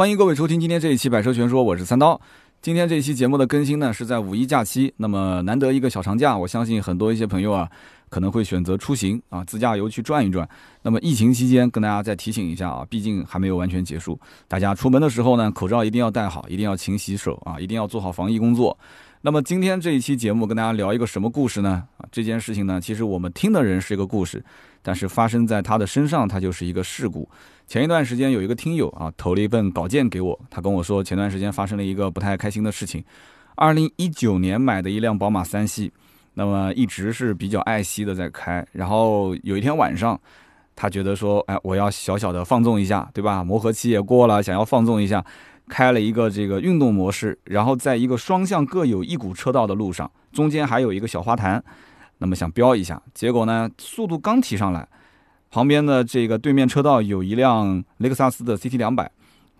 欢迎各位收听今天这一期《百车全说》，我是三刀。今天这一期节目的更新呢，是在五一假期，那么难得一个小长假，我相信很多一些朋友啊，可能会选择出行啊，自驾游去转一转。那么疫情期间，跟大家再提醒一下啊，毕竟还没有完全结束，大家出门的时候呢，口罩一定要戴好，一定要勤洗手啊，一定要做好防疫工作。那么今天这一期节目跟大家聊一个什么故事呢？这件事情呢，其实我们听的人是一个故事，但是发生在他的身上，它就是一个事故。前一段时间有一个听友啊投了一份稿件给我，他跟我说前段时间发生了一个不太开心的事情。二零一九年买的一辆宝马三系，那么一直是比较爱惜的在开，然后有一天晚上，他觉得说，哎，我要小小的放纵一下，对吧？磨合期也过了，想要放纵一下。开了一个这个运动模式，然后在一个双向各有一股车道的路上，中间还有一个小花坛，那么想飙一下，结果呢，速度刚提上来，旁边的这个对面车道有一辆雷克萨斯的 CT 两百，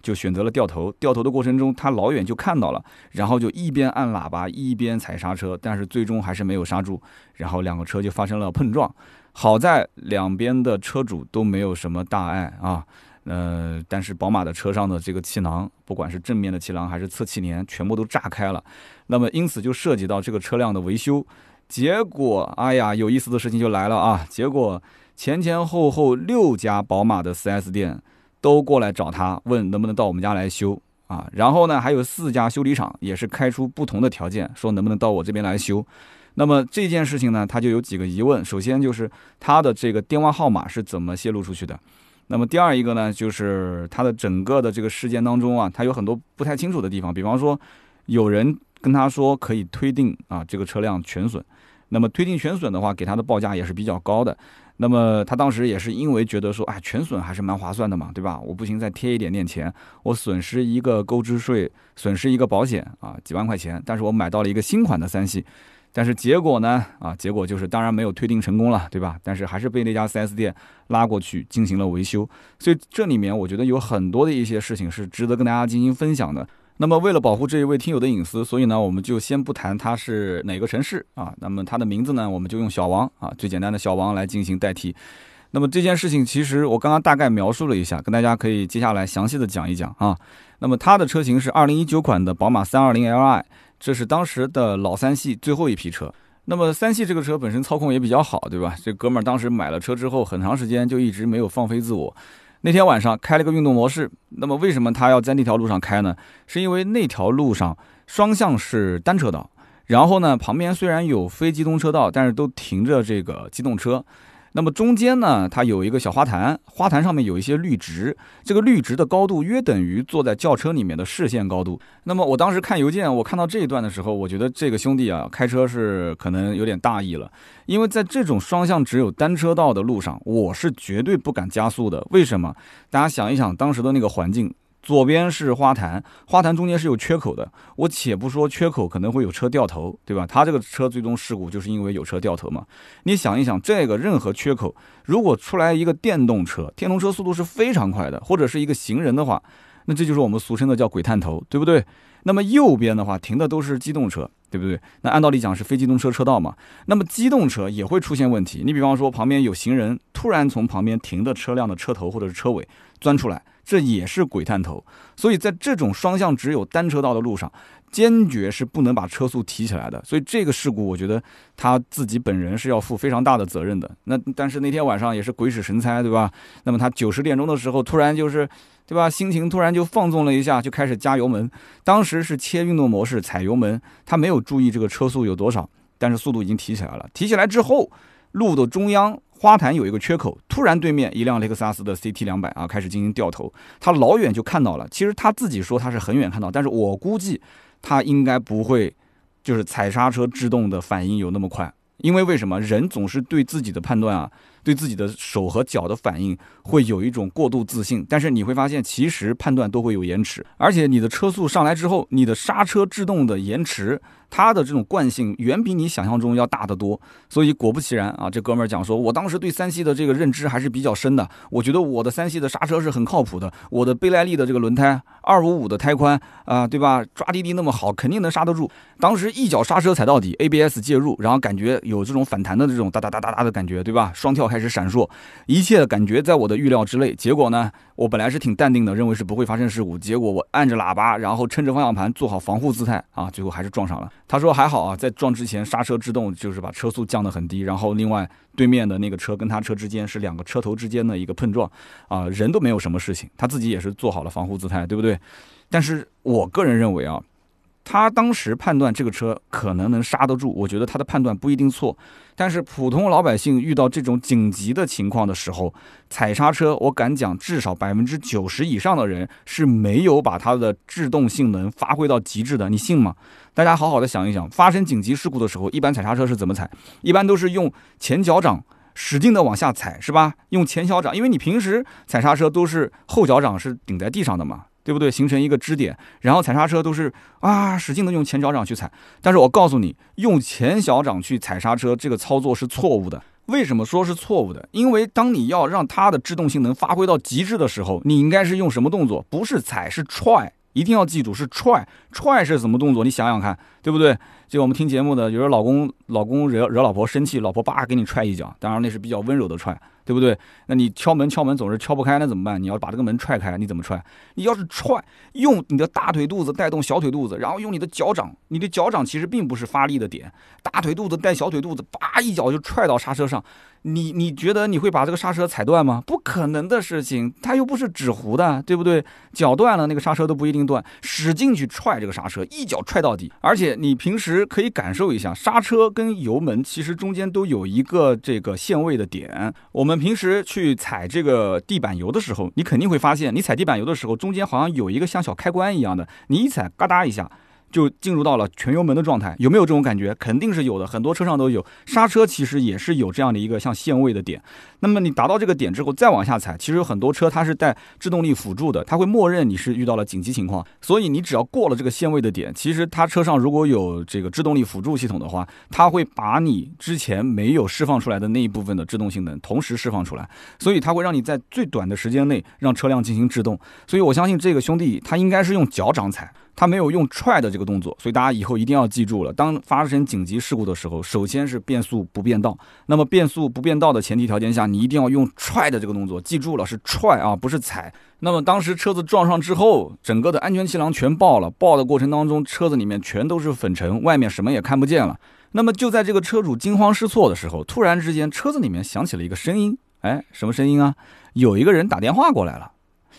就选择了掉头。掉头的过程中，他老远就看到了，然后就一边按喇叭一边踩刹车，但是最终还是没有刹住，然后两个车就发生了碰撞。好在两边的车主都没有什么大碍啊。呃，但是宝马的车上的这个气囊，不管是正面的气囊还是侧气帘，全部都炸开了。那么因此就涉及到这个车辆的维修。结果，哎呀，有意思的事情就来了啊！结果前前后后六家宝马的 4S 店都过来找他，问能不能到我们家来修啊。然后呢，还有四家修理厂也是开出不同的条件，说能不能到我这边来修。那么这件事情呢，他就有几个疑问。首先就是他的这个电话号码是怎么泄露出去的？那么第二一个呢，就是他的整个的这个事件当中啊，他有很多不太清楚的地方。比方说，有人跟他说可以推定啊这个车辆全损，那么推定全损的话，给他的报价也是比较高的。那么他当时也是因为觉得说，哎，全损还是蛮划算的嘛，对吧？我不行再贴一点点钱，我损失一个购置税，损失一个保险啊，几万块钱，但是我买到了一个新款的三系。但是结果呢？啊，结果就是当然没有推定成功了，对吧？但是还是被那家 4S 店拉过去进行了维修。所以这里面我觉得有很多的一些事情是值得跟大家进行分享的。那么为了保护这一位听友的隐私，所以呢，我们就先不谈他是哪个城市啊。那么他的名字呢，我们就用小王啊，最简单的小王来进行代替。那么这件事情其实我刚刚大概描述了一下，跟大家可以接下来详细的讲一讲啊。那么它的车型是2019款的宝马 320Li。这是当时的老三系最后一批车。那么三系这个车本身操控也比较好，对吧？这哥们儿当时买了车之后，很长时间就一直没有放飞自我。那天晚上开了个运动模式。那么为什么他要在那条路上开呢？是因为那条路上双向是单车道，然后呢旁边虽然有非机动车道，但是都停着这个机动车。那么中间呢，它有一个小花坛，花坛上面有一些绿植，这个绿植的高度约等于坐在轿车里面的视线高度。那么我当时看邮件，我看到这一段的时候，我觉得这个兄弟啊，开车是可能有点大意了，因为在这种双向只有单车道的路上，我是绝对不敢加速的。为什么？大家想一想当时的那个环境。左边是花坛，花坛中间是有缺口的。我且不说缺口可能会有车掉头，对吧？他这个车最终事故就是因为有车掉头嘛。你想一想，这个任何缺口，如果出来一个电动车，电动车速度是非常快的，或者是一个行人的话，那这就是我们俗称的叫鬼探头，对不对？那么右边的话停的都是机动车，对不对？那按道理讲是非机动车车道嘛。那么机动车也会出现问题。你比方说旁边有行人突然从旁边停的车辆的车头或者是车尾钻出来。这也是鬼探头，所以在这种双向只有单车道的路上，坚决是不能把车速提起来的。所以这个事故，我觉得他自己本人是要负非常大的责任的。那但是那天晚上也是鬼使神差，对吧？那么他九十点钟的时候，突然就是，对吧？心情突然就放纵了一下，就开始加油门。当时是切运动模式，踩油门，他没有注意这个车速有多少，但是速度已经提起来了。提起来之后，路的中央。花坛有一个缺口，突然对面一辆雷克萨斯的 CT 两百啊开始进行掉头，他老远就看到了。其实他自己说他是很远看到，但是我估计他应该不会，就是踩刹车制动的反应有那么快。因为为什么人总是对自己的判断啊，对自己的手和脚的反应会有一种过度自信，但是你会发现其实判断都会有延迟，而且你的车速上来之后，你的刹车制动的延迟。它的这种惯性远比你想象中要大得多，所以果不其然啊，这哥们儿讲说，我当时对三系的这个认知还是比较深的，我觉得我的三系的刹车是很靠谱的，我的倍耐力的这个轮胎，二五五的胎宽啊，对吧？抓地力那么好，肯定能刹得住。当时一脚刹车踩到底，ABS 介入，然后感觉有这种反弹的这种哒哒哒哒哒的感觉，对吧？双跳开始。闪烁，一切感觉在我的预料之内。结果呢，我本来是挺淡定的，认为是不会发生事故。结果我按着喇叭，然后撑着方向盘，做好防护姿态啊，最后还是撞上了。他说还好啊，在撞之前刹车制动，就是把车速降得很低。然后另外对面的那个车跟他车之间是两个车头之间的一个碰撞啊，人都没有什么事情，他自己也是做好了防护姿态，对不对？但是我个人认为啊。他当时判断这个车可能能刹得住，我觉得他的判断不一定错。但是普通老百姓遇到这种紧急的情况的时候，踩刹车，我敢讲，至少百分之九十以上的人是没有把它的制动性能发挥到极致的，你信吗？大家好好的想一想，发生紧急事故的时候，一般踩刹车是怎么踩？一般都是用前脚掌使劲的往下踩，是吧？用前脚掌，因为你平时踩刹车都是后脚掌是顶在地上的嘛。对不对？形成一个支点，然后踩刹车都是啊，使劲的用前脚掌去踩。但是我告诉你，用前脚掌去踩刹车这个操作是错误的。为什么说是错误的？因为当你要让它的制动性能发挥到极致的时候，你应该是用什么动作？不是踩，是踹。一定要记住，是踹。踹是什么动作？你想想看，对不对？就我们听节目的，有时候老公老公惹惹老婆生气，老婆叭给你踹一脚，当然那是比较温柔的踹。对不对？那你敲门敲门总是敲不开，那怎么办？你要把这个门踹开，你怎么踹？你要是踹，用你的大腿肚子带动小腿肚子，然后用你的脚掌，你的脚掌其实并不是发力的点，大腿肚子带小腿肚子，叭一脚就踹到刹车上。你你觉得你会把这个刹车踩断吗？不可能的事情，它又不是纸糊的，对不对？脚断了，那个刹车都不一定断。使劲去踹这个刹车，一脚踹到底。而且你平时可以感受一下，刹车跟油门其实中间都有一个这个限位的点。我们平时去踩这个地板油的时候，你肯定会发现，你踩地板油的时候，中间好像有一个像小开关一样的，你一踩，嘎哒一下。就进入到了全油门的状态，有没有这种感觉？肯定是有的，很多车上都有。刹车其实也是有这样的一个像限位的点。那么你达到这个点之后，再往下踩，其实有很多车它是带制动力辅助的，它会默认你是遇到了紧急情况。所以你只要过了这个限位的点，其实它车上如果有这个制动力辅助系统的话，它会把你之前没有释放出来的那一部分的制动性能同时释放出来。所以它会让你在最短的时间内让车辆进行制动。所以我相信这个兄弟他应该是用脚掌踩。他没有用踹的这个动作，所以大家以后一定要记住了。当发生紧急事故的时候，首先是变速不变道。那么变速不变道的前提条件下，你一定要用踹的这个动作，记住了是踹啊，不是踩。那么当时车子撞上之后，整个的安全气囊全爆了，爆的过程当中，车子里面全都是粉尘，外面什么也看不见了。那么就在这个车主惊慌失措的时候，突然之间车子里面响起了一个声音，哎，什么声音啊？有一个人打电话过来了，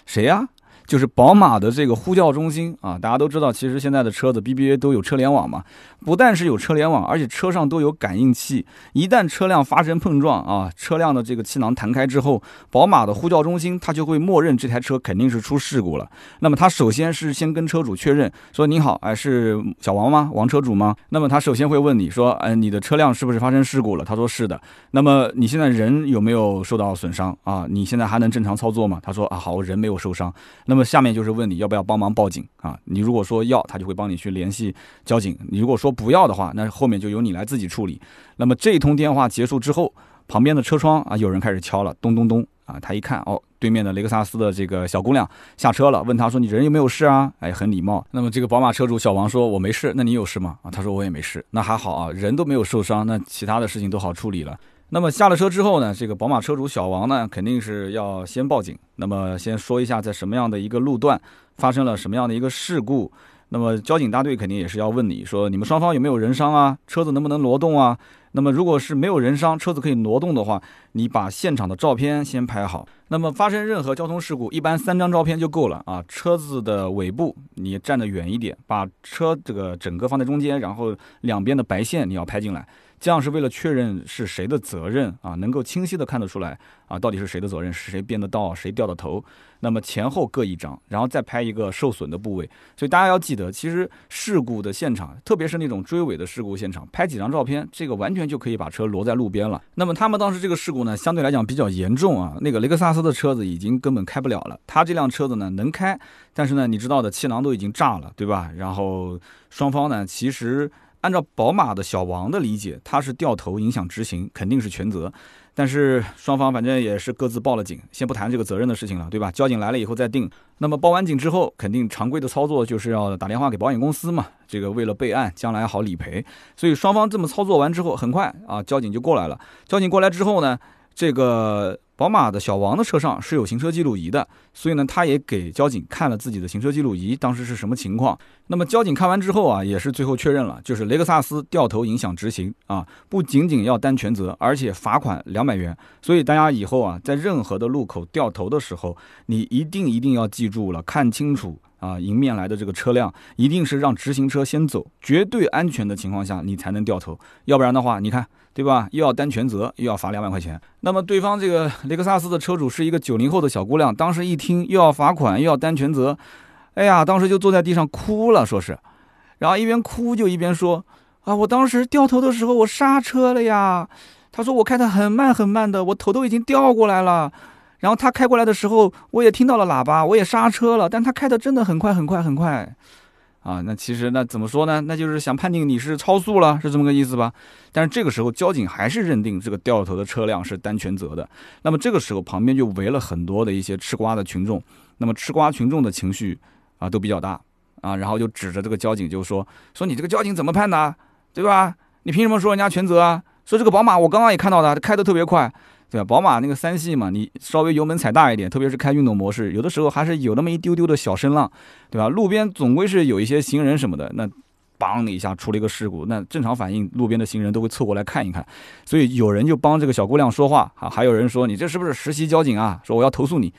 谁呀？就是宝马的这个呼叫中心啊，大家都知道，其实现在的车子 BBA 都有车联网嘛，不但是有车联网，而且车上都有感应器。一旦车辆发生碰撞啊，车辆的这个气囊弹开之后，宝马的呼叫中心它就会默认这台车肯定是出事故了。那么它首先是先跟车主确认说：“你好，哎，是小王吗？王车主吗？”那么他首先会问你说：“哎，你的车辆是不是发生事故了？”他说：“是的。”那么你现在人有没有受到损伤啊？你现在还能正常操作吗？他说：“啊，好，我人没有受伤。”那么么下面就是问你要不要帮忙报警啊？你如果说要，他就会帮你去联系交警；你如果说不要的话，那后面就由你来自己处理。那么这一通电话结束之后，旁边的车窗啊，有人开始敲了，咚咚咚啊！他一看，哦，对面的雷克萨斯的这个小姑娘下车了，问他说：“你人有没有事啊？”哎，很礼貌。那么这个宝马车主小王说：“我没事。”那你有事吗？啊，他说：“我也没事。”那还好啊，人都没有受伤，那其他的事情都好处理了。那么下了车之后呢，这个宝马车主小王呢，肯定是要先报警。那么先说一下，在什么样的一个路段发生了什么样的一个事故。那么交警大队肯定也是要问你说，你们双方有没有人伤啊？车子能不能挪动啊？那么如果是没有人伤，车子可以挪动的话，你把现场的照片先拍好。那么发生任何交通事故，一般三张照片就够了啊。车子的尾部你站得远一点，把车这个整个放在中间，然后两边的白线你要拍进来。这样是为了确认是谁的责任啊，能够清晰的看得出来啊，到底是谁的责任，是谁编的道，谁掉的头。那么前后各一张，然后再拍一个受损的部位。所以大家要记得，其实事故的现场，特别是那种追尾的事故现场，拍几张照片，这个完全就可以把车挪在路边了。那么他们当时这个事故呢，相对来讲比较严重啊，那个雷克萨斯的车子已经根本开不了了，他这辆车子呢能开，但是呢，你知道的，气囊都已经炸了，对吧？然后双方呢，其实。按照宝马的小王的理解，他是掉头影响执行，肯定是全责。但是双方反正也是各自报了警，先不谈这个责任的事情了，对吧？交警来了以后再定。那么报完警之后，肯定常规的操作就是要打电话给保险公司嘛，这个为了备案，将来好理赔。所以双方这么操作完之后，很快啊，交警就过来了。交警过来之后呢？这个宝马的小王的车上是有行车记录仪的，所以呢，他也给交警看了自己的行车记录仪，当时是什么情况。那么交警看完之后啊，也是最后确认了，就是雷克萨斯掉头影响执行啊，不仅仅要担全责，而且罚款两百元。所以大家以后啊，在任何的路口掉头的时候，你一定一定要记住了，看清楚。啊，迎面来的这个车辆一定是让直行车先走，绝对安全的情况下，你才能掉头，要不然的话，你看，对吧？又要担全责，又要罚两百块钱。那么对方这个雷克萨斯的车主是一个九零后的小姑娘，当时一听又要罚款又要担全责，哎呀，当时就坐在地上哭了，说是，然后一边哭就一边说，啊，我当时掉头的时候我刹车了呀，他说我开的很慢很慢的，我头都已经掉过来了。然后他开过来的时候，我也听到了喇叭，我也刹车了，但他开的真的很快很快很快，啊，那其实那怎么说呢？那就是想判定你是超速了，是这么个意思吧？但是这个时候交警还是认定这个掉头的车辆是担全责的。那么这个时候旁边就围了很多的一些吃瓜的群众，那么吃瓜群众的情绪啊都比较大啊，然后就指着这个交警就说说你这个交警怎么判的，对吧？你凭什么说人家全责啊？说这个宝马我刚刚也看到的，开的特别快。对吧？宝马那个三系嘛，你稍微油门踩大一点，特别是开运动模式，有的时候还是有那么一丢丢的小声浪，对吧？路边总归是有一些行人什么的，那梆的一下出了一个事故，那正常反应，路边的行人都会凑过来看一看，所以有人就帮这个小姑娘说话啊，还有人说你这是不是实习交警啊？说我要投诉你。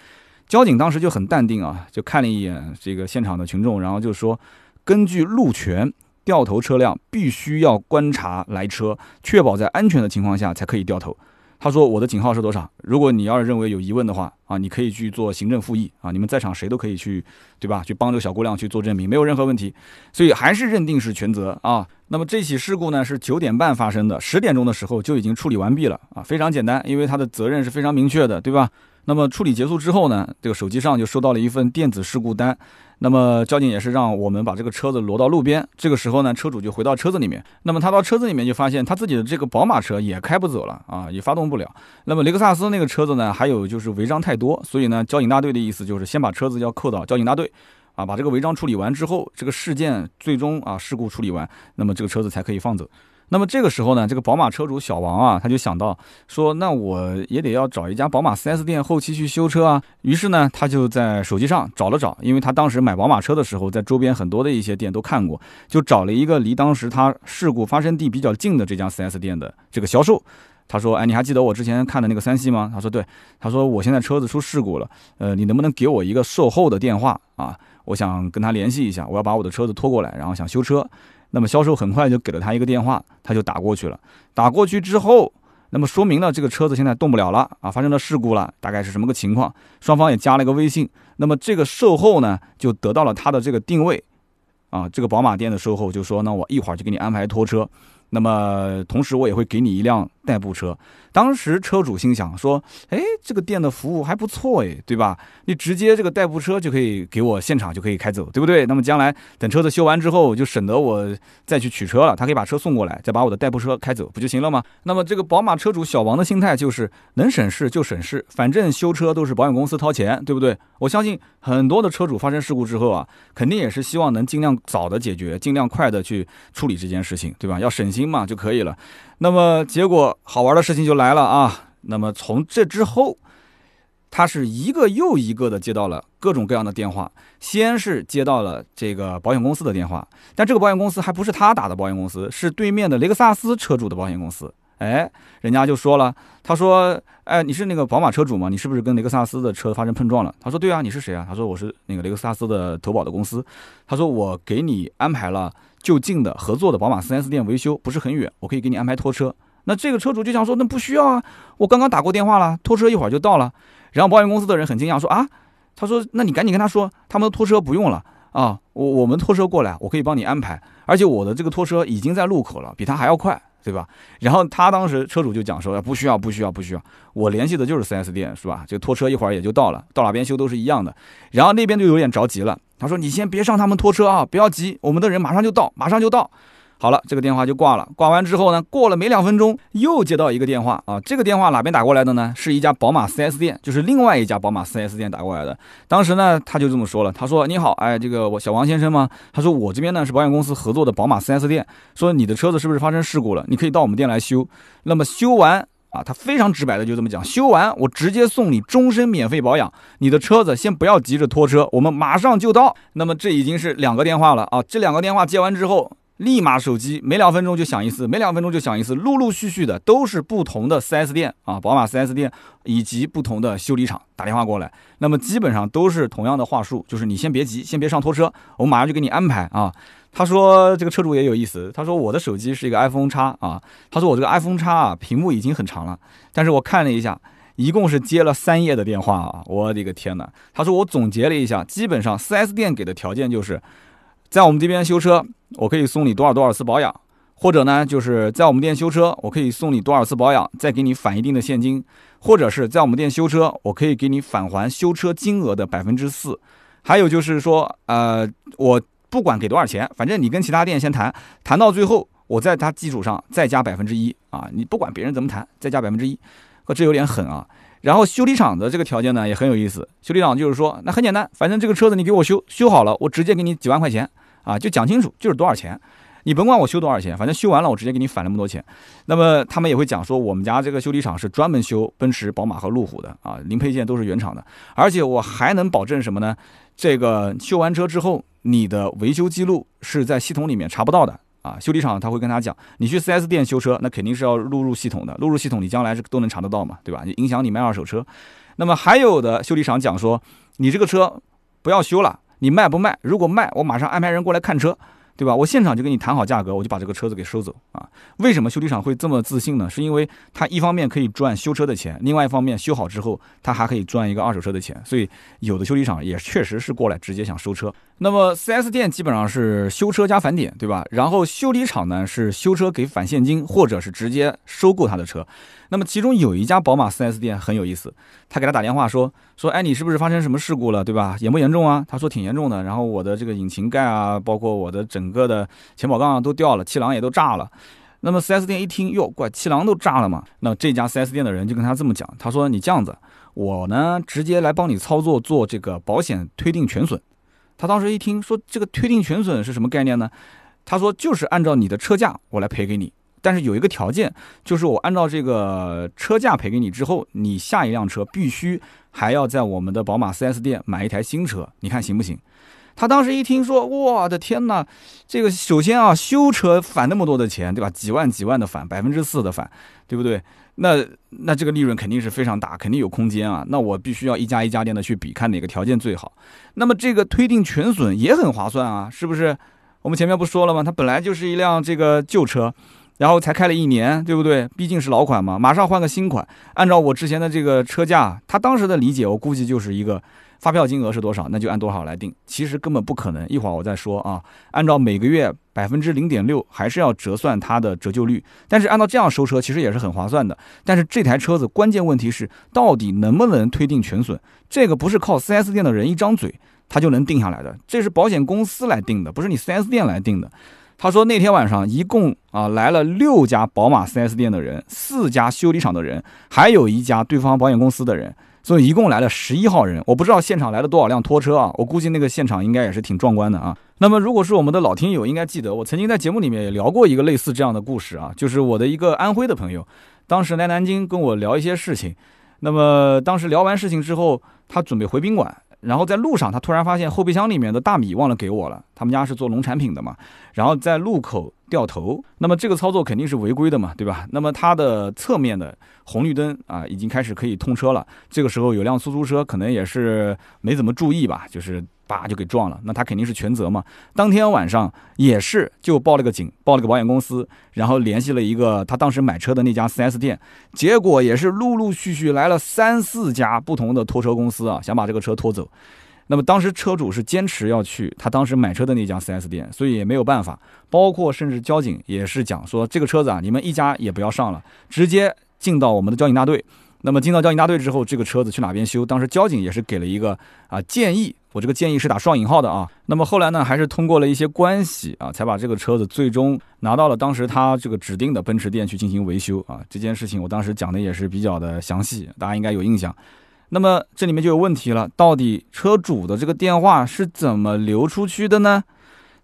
交警当时就很淡定啊，就看了一眼这个现场的群众，然后就说，根据路权，掉头车辆必须要观察来车，确保在安全的情况下才可以掉头。他说：“我的警号是多少？如果你要是认为有疑问的话啊，你可以去做行政复议啊。你们在场谁都可以去，对吧？去帮这个小姑娘去做证明，没有任何问题。所以还是认定是全责啊。那么这起事故呢是九点半发生的，十点钟的时候就已经处理完毕了啊，非常简单，因为他的责任是非常明确的，对吧？那么处理结束之后呢，这个手机上就收到了一份电子事故单。”那么交警也是让我们把这个车子挪到路边。这个时候呢，车主就回到车子里面。那么他到车子里面就发现他自己的这个宝马车也开不走了啊，也发动不了。那么雷克萨斯那个车子呢，还有就是违章太多，所以呢，交警大队的意思就是先把车子要扣到交警大队，啊，把这个违章处理完之后，这个事件最终啊事故处理完，那么这个车子才可以放走。那么这个时候呢，这个宝马车主小王啊，他就想到说，那我也得要找一家宝马 4S 店后期去修车啊。于是呢，他就在手机上找了找，因为他当时买宝马车的时候，在周边很多的一些店都看过，就找了一个离当时他事故发生地比较近的这家 4S 店的这个销售。他说：“哎，你还记得我之前看的那个三系吗？”他说：“对。”他说：“我现在车子出事故了，呃，你能不能给我一个售后的电话啊？我想跟他联系一下，我要把我的车子拖过来，然后想修车。”那么销售很快就给了他一个电话，他就打过去了。打过去之后，那么说明了这个车子现在动不了了啊，发生了事故了，大概是什么个情况？双方也加了一个微信。那么这个售后呢，就得到了他的这个定位，啊，这个宝马店的售后就说，那我一会儿就给你安排拖车。那么同时我也会给你一辆代步车。当时车主心想说：“哎，这个店的服务还不错哎，对吧？你直接这个代步车就可以给我现场就可以开走，对不对？那么将来等车子修完之后，就省得我再去取车了。他可以把车送过来，再把我的代步车开走，不就行了吗？那么这个宝马车主小王的心态就是能省事就省事，反正修车都是保险公司掏钱，对不对？我相信很多的车主发生事故之后啊，肯定也是希望能尽量早的解决，尽量快的去处理这件事情，对吧？要省心嘛就可以了。那么结果好玩的事情就来了啊！那么从这之后，他是一个又一个的接到了各种各样的电话。先是接到了这个保险公司的电话，但这个保险公司还不是他打的保险公司，是对面的雷克萨斯车主的保险公司。哎，人家就说了，他说：“哎，你是那个宝马车主吗？你是不是跟雷克萨斯的车发生碰撞了？”他说：“对啊，你是谁啊？”他说：“我是那个雷克萨斯的投保的公司。”他说：“我给你安排了。”就近的合作的宝马 4S 店维修不是很远，我可以给你安排拖车。那这个车主就想说，那不需要啊，我刚刚打过电话了，拖车一会儿就到了。然后保险公司的人很惊讶说啊，他说那你赶紧跟他说，他们的拖车不用了啊，我我们拖车过来，我可以帮你安排，而且我的这个拖车已经在路口了，比他还要快。对吧？然后他当时车主就讲说，不需要，不需要，不需要，我联系的就是 4S 店，是吧？这拖车一会儿也就到了，到哪边修都是一样的。然后那边就有点着急了，他说：“你先别上他们拖车啊，不要急，我们的人马上就到，马上就到。”好了，这个电话就挂了。挂完之后呢，过了没两分钟，又接到一个电话啊。这个电话哪边打过来的呢？是一家宝马 4S 店，就是另外一家宝马 4S 店打过来的。当时呢，他就这么说了，他说：“你好，哎，这个我小王先生吗？”他说：“我这边呢是保险公司合作的宝马 4S 店，说你的车子是不是发生事故了？你可以到我们店来修。那么修完啊，他非常直白的就这么讲，修完我直接送你终身免费保养，你的车子先不要急着拖车，我们马上就到。那么这已经是两个电话了啊，这两个电话接完之后。立马手机每两分钟就响一次，每两分钟就响一次，陆陆续续的都是不同的 4S 店啊，宝马 4S 店以及不同的修理厂打电话过来，那么基本上都是同样的话术，就是你先别急，先别上拖车，我马上就给你安排啊。他说这个车主也有意思，他说我的手机是一个 iPhone 叉啊，他说我这个 iPhone 叉啊屏幕已经很长了，但是我看了一下，一共是接了三页的电话啊，我的个天哪！他说我总结了一下，基本上 4S 店给的条件就是。在我们这边修车，我可以送你多少多少次保养，或者呢，就是在我们店修车，我可以送你多少次保养，再给你返一定的现金，或者是在我们店修车，我可以给你返还修车金额的百分之四。还有就是说，呃，我不管给多少钱，反正你跟其他店先谈，谈到最后，我在它基础上再加百分之一啊，你不管别人怎么谈，再加百分之一，这有点狠啊。然后修理厂的这个条件呢也很有意思，修理厂就是说，那很简单，反正这个车子你给我修修好了，我直接给你几万块钱。啊，就讲清楚就是多少钱，你甭管我修多少钱，反正修完了我直接给你返那么多钱。那么他们也会讲说，我们家这个修理厂是专门修奔驰、宝马和路虎的啊，零配件都是原厂的，而且我还能保证什么呢？这个修完车之后，你的维修记录是在系统里面查不到的啊。修理厂他会跟他讲，你去 4S 店修车，那肯定是要录入系统的，录入系统你将来是都能查得到嘛，对吧？你影响你卖二手车。那么还有的修理厂讲说，你这个车不要修了。你卖不卖？如果卖，我马上安排人过来看车，对吧？我现场就跟你谈好价格，我就把这个车子给收走啊！为什么修理厂会这么自信呢？是因为他一方面可以赚修车的钱，另外一方面修好之后，他还可以赚一个二手车的钱。所以有的修理厂也确实是过来直接想收车。那么 4S 店基本上是修车加返点，对吧？然后修理厂呢是修车给返现金，或者是直接收购他的车。那么其中有一家宝马 4S 店很有意思，他给他打电话说说，哎，你是不是发生什么事故了，对吧？严不严重啊？他说挺严重的。然后我的这个引擎盖啊，包括我的整个的前保杠都掉了，气囊也都炸了。那么 4S 店一听，哟，怪气囊都炸了嘛？那这家 4S 店的人就跟他这么讲，他说你这样子，我呢直接来帮你操作做这个保险推定全损。他当时一听说这个推定全损是什么概念呢？他说就是按照你的车价我来赔给你，但是有一个条件，就是我按照这个车价赔给你之后，你下一辆车必须还要在我们的宝马 4S 店买一台新车，你看行不行？他当时一听说，我的天哪，这个首先啊，修车返那么多的钱，对吧？几万几万的返，百分之四的返，对不对？那那这个利润肯定是非常大，肯定有空间啊。那我必须要一家一家店的去比，看哪个条件最好。那么这个推定全损也很划算啊，是不是？我们前面不说了吗？它本来就是一辆这个旧车，然后才开了一年，对不对？毕竟是老款嘛，马上换个新款。按照我之前的这个车价，他当时的理解，我估计就是一个。发票金额是多少，那就按多少来定。其实根本不可能，一会儿我再说啊。按照每个月百分之零点六，还是要折算它的折旧率。但是按照这样收车，其实也是很划算的。但是这台车子关键问题是，到底能不能推定全损？这个不是靠 4S 店的人一张嘴他就能定下来的，这是保险公司来定的，不是你 4S 店来定的。他说那天晚上一共啊来了六家宝马 4S 店的人，四家修理厂的人，还有一家对方保险公司的人。所以一共来了十一号人，我不知道现场来了多少辆拖车啊，我估计那个现场应该也是挺壮观的啊。那么如果是我们的老听友，应该记得我曾经在节目里面也聊过一个类似这样的故事啊，就是我的一个安徽的朋友，当时来南京跟我聊一些事情，那么当时聊完事情之后，他准备回宾馆。然后在路上，他突然发现后备箱里面的大米忘了给我了。他们家是做农产品的嘛，然后在路口掉头，那么这个操作肯定是违规的嘛，对吧？那么它的侧面的红绿灯啊，已经开始可以通车了。这个时候有辆出租车，可能也是没怎么注意吧，就是。叭就给撞了，那他肯定是全责嘛。当天晚上也是就报了个警，报了个保险公司，然后联系了一个他当时买车的那家 4S 店，结果也是陆陆续续来了三四家不同的拖车公司啊，想把这个车拖走。那么当时车主是坚持要去他当时买车的那家 4S 店，所以也没有办法。包括甚至交警也是讲说，这个车子啊，你们一家也不要上了，直接进到我们的交警大队。那么进到交警大队之后，这个车子去哪边修？当时交警也是给了一个啊建议，我这个建议是打双引号的啊。那么后来呢，还是通过了一些关系啊，才把这个车子最终拿到了当时他这个指定的奔驰店去进行维修啊。这件事情我当时讲的也是比较的详细，大家应该有印象。那么这里面就有问题了，到底车主的这个电话是怎么流出去的呢？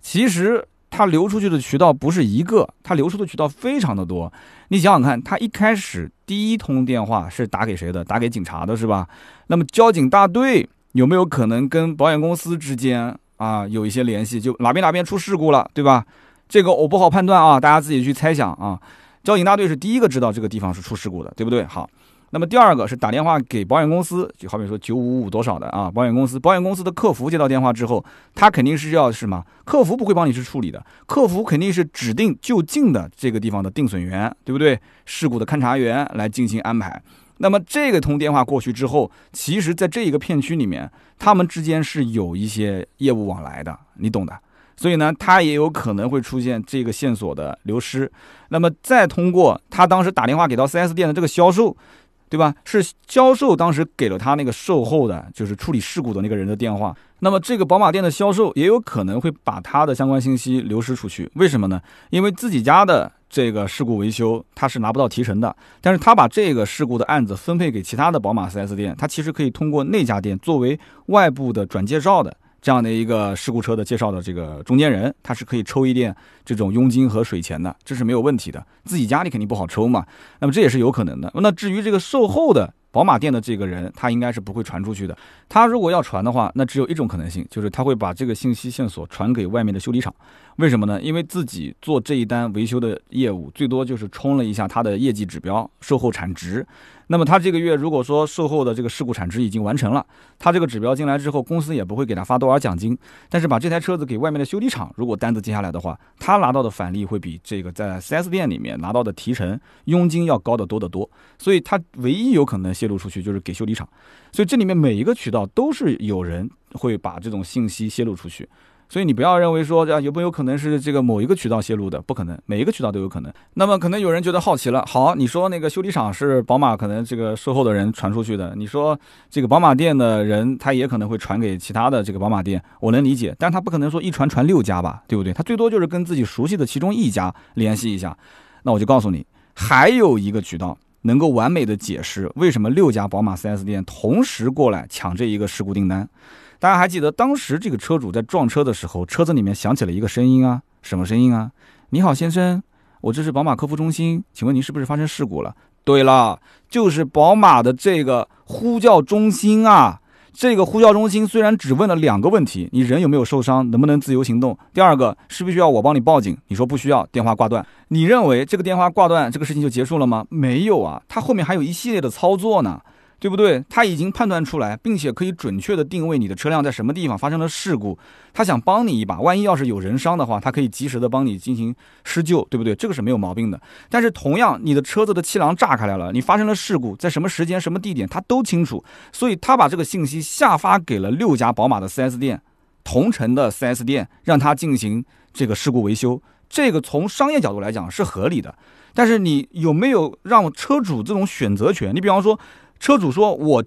其实它流出去的渠道不是一个，它流出的渠道非常的多。你想想看，他一开始第一通电话是打给谁的？打给警察的是吧？那么交警大队有没有可能跟保险公司之间啊有一些联系？就哪边哪边出事故了，对吧？这个我不好判断啊，大家自己去猜想啊。交警大队是第一个知道这个地方是出事故的，对不对？好。那么第二个是打电话给保险公司，就好比说九五五多少的啊，保险公司，保险公司的客服接到电话之后，他肯定是要什么？客服不会帮你去处理的，客服肯定是指定就近的这个地方的定损员，对不对？事故的勘察员来进行安排。那么这个通电话过去之后，其实在这一个片区里面，他们之间是有一些业务往来的，你懂的。所以呢，他也有可能会出现这个线索的流失。那么再通过他当时打电话给到 4S 店的这个销售。对吧？是销售当时给了他那个售后的，就是处理事故的那个人的电话。那么这个宝马店的销售也有可能会把他的相关信息流失出去。为什么呢？因为自己家的这个事故维修他是拿不到提成的，但是他把这个事故的案子分配给其他的宝马 4S 店，他其实可以通过那家店作为外部的转介绍的。这样的一个事故车的介绍的这个中间人，他是可以抽一点这种佣金和水钱的，这是没有问题的。自己家里肯定不好抽嘛，那么这也是有可能的。那至于这个售后的宝马店的这个人，他应该是不会传出去的。他如果要传的话，那只有一种可能性，就是他会把这个信息线索传给外面的修理厂。为什么呢？因为自己做这一单维修的业务，最多就是冲了一下他的业绩指标、售后产值。那么他这个月如果说售后的这个事故产值已经完成了，他这个指标进来之后，公司也不会给他发多少奖金。但是把这台车子给外面的修理厂，如果单子接下来的话，他拿到的返利会比这个在 4S 店里面拿到的提成佣金要高得多得多。所以他唯一有可能泄露出去就是给修理厂。所以这里面每一个渠道都是有人会把这种信息泄露出去。所以你不要认为说这有没有可能是这个某一个渠道泄露的，不可能，每一个渠道都有可能。那么可能有人觉得好奇了，好，你说那个修理厂是宝马可能这个售后的人传出去的，你说这个宝马店的人他也可能会传给其他的这个宝马店，我能理解，但他不可能说一传传六家吧，对不对？他最多就是跟自己熟悉的其中一家联系一下。那我就告诉你，还有一个渠道能够完美的解释为什么六家宝马 4S 店同时过来抢这一个事故订单。大家还记得当时这个车主在撞车的时候，车子里面响起了一个声音啊，什么声音啊？你好，先生，我这是宝马客服中心，请问您是不是发生事故了？对了，就是宝马的这个呼叫中心啊。这个呼叫中心虽然只问了两个问题：你人有没有受伤，能不能自由行动？第二个，是不是需要我帮你报警？你说不需要，电话挂断。你认为这个电话挂断，这个事情就结束了吗？没有啊，它后面还有一系列的操作呢。对不对？他已经判断出来，并且可以准确的定位你的车辆在什么地方发生了事故。他想帮你一把，万一要是有人伤的话，他可以及时的帮你进行施救，对不对？这个是没有毛病的。但是同样，你的车子的气囊炸开来了，你发生了事故，在什么时间、什么地点，他都清楚。所以他把这个信息下发给了六家宝马的 4S 店，同城的 4S 店，让他进行这个事故维修。这个从商业角度来讲是合理的。但是你有没有让车主这种选择权？你比方说。车主说：“我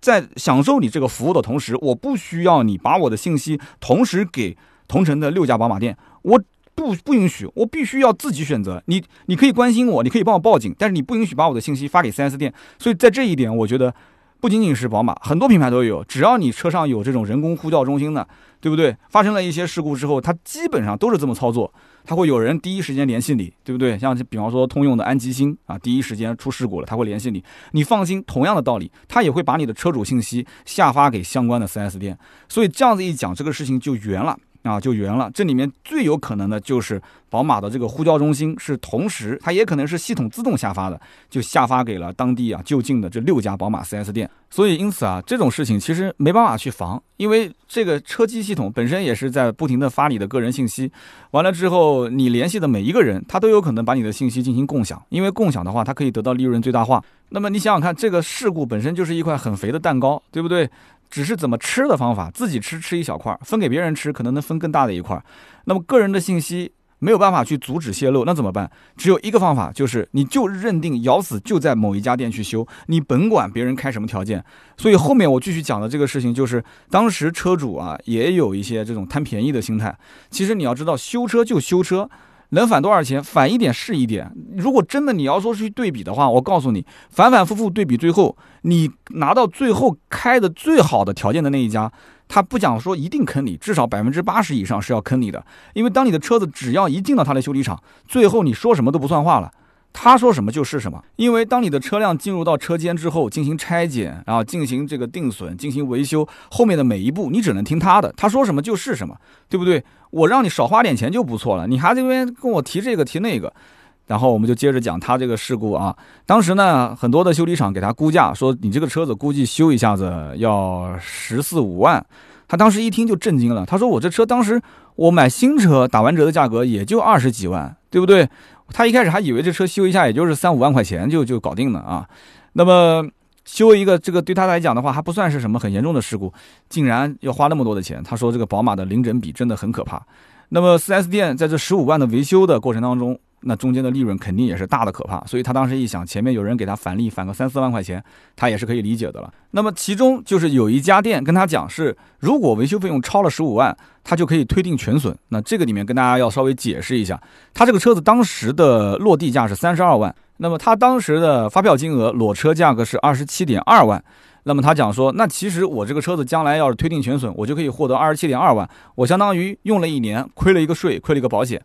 在享受你这个服务的同时，我不需要你把我的信息同时给同城的六家宝马店，我不不允许，我必须要自己选择。你你可以关心我，你可以帮我报警，但是你不允许把我的信息发给 4S 店。所以在这一点，我觉得不仅仅是宝马，很多品牌都有。只要你车上有这种人工呼叫中心的，对不对？发生了一些事故之后，它基本上都是这么操作。”他会有人第一时间联系你，对不对？像比方说通用的安吉星啊，第一时间出事故了，他会联系你。你放心，同样的道理，他也会把你的车主信息下发给相关的 4S 店。所以这样子一讲，这个事情就圆了。啊，就圆了。这里面最有可能的就是宝马的这个呼叫中心是同时，它也可能是系统自动下发的，就下发给了当地啊就近的这六家宝马 4S 店。所以因此啊，这种事情其实没办法去防，因为这个车机系统本身也是在不停的发你的个人信息，完了之后你联系的每一个人，他都有可能把你的信息进行共享，因为共享的话，它可以得到利润最大化。那么你想想看，这个事故本身就是一块很肥的蛋糕，对不对？只是怎么吃的方法，自己吃吃一小块，分给别人吃可能能分更大的一块。那么个人的信息没有办法去阻止泄露，那怎么办？只有一个方法，就是你就认定咬死就在某一家店去修，你甭管别人开什么条件。所以后面我继续讲的这个事情，就是当时车主啊也有一些这种贪便宜的心态。其实你要知道，修车就修车。能返多少钱？返一点是一点。如果真的你要说去对比的话，我告诉你，反反复复对比，最后你拿到最后开的最好的条件的那一家，他不讲说一定坑你，至少百分之八十以上是要坑你的。因为当你的车子只要一进到他的修理厂，最后你说什么都不算话了，他说什么就是什么。因为当你的车辆进入到车间之后进行拆检，然后进行这个定损、进行维修，后面的每一步你只能听他的，他说什么就是什么，对不对？我让你少花点钱就不错了，你还这边跟我提这个提那个。然后我们就接着讲他这个事故啊，当时呢，很多的修理厂给他估价说，你这个车子估计修一下子要十四五万，他当时一听就震惊了，他说我这车当时我买新车打完折的价格也就二十几万，对不对？他一开始还以为这车修一下也就是三五万块钱就就搞定了啊，那么修一个这个对他来讲的话还不算是什么很严重的事故，竟然要花那么多的钱，他说这个宝马的零整比真的很可怕。那么 4S 店在这十五万的维修的过程当中。那中间的利润肯定也是大的可怕，所以他当时一想，前面有人给他返利返个三四万块钱，他也是可以理解的了。那么其中就是有一家店跟他讲是，如果维修费用超了十五万，他就可以推定全损。那这个里面跟大家要稍微解释一下，他这个车子当时的落地价是三十二万，那么他当时的发票金额裸车价格是二十七点二万，那么他讲说，那其实我这个车子将来要是推定全损，我就可以获得二十七点二万，我相当于用了一年，亏了一个税，亏了一个保险。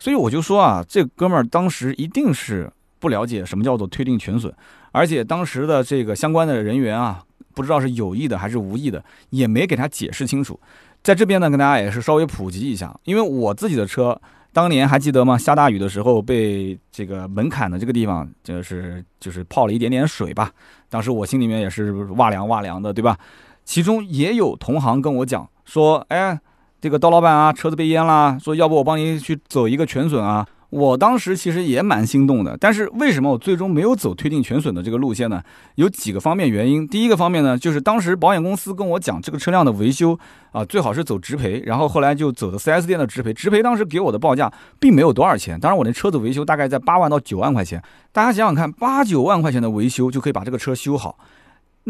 所以我就说啊，这哥们儿当时一定是不了解什么叫做推定全损，而且当时的这个相关的人员啊，不知道是有意的还是无意的，也没给他解释清楚。在这边呢，跟大家也是稍微普及一下，因为我自己的车当年还记得吗？下大雨的时候被这个门槛的这个地方就是就是泡了一点点水吧，当时我心里面也是哇凉哇凉的，对吧？其中也有同行跟我讲说，哎。这个刀老板啊，车子被淹了，说要不我帮你去走一个全损啊。我当时其实也蛮心动的，但是为什么我最终没有走推定全损的这个路线呢？有几个方面原因。第一个方面呢，就是当时保险公司跟我讲，这个车辆的维修啊，最好是走直赔，然后后来就走的 4S 店的直赔。直赔当时给我的报价并没有多少钱，当然我那车子维修大概在八万到九万块钱。大家想想看，八九万块钱的维修就可以把这个车修好。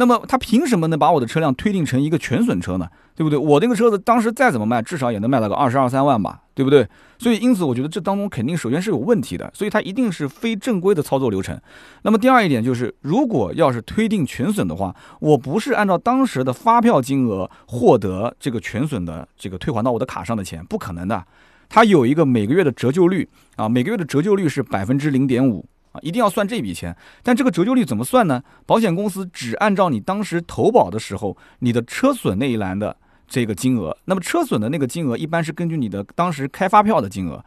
那么他凭什么能把我的车辆推定成一个全损车呢？对不对？我那个车子当时再怎么卖，至少也能卖到个二十二三万吧，对不对？所以因此，我觉得这当中肯定首先是有问题的，所以它一定是非正规的操作流程。那么第二一点就是，如果要是推定全损的话，我不是按照当时的发票金额获得这个全损的这个退还到我的卡上的钱，不可能的。它有一个每个月的折旧率啊，每个月的折旧率是百分之零点五。啊，一定要算这笔钱，但这个折旧率怎么算呢？保险公司只按照你当时投保的时候你的车损那一栏的这个金额，那么车损的那个金额一般是根据你的当时开发票的金额。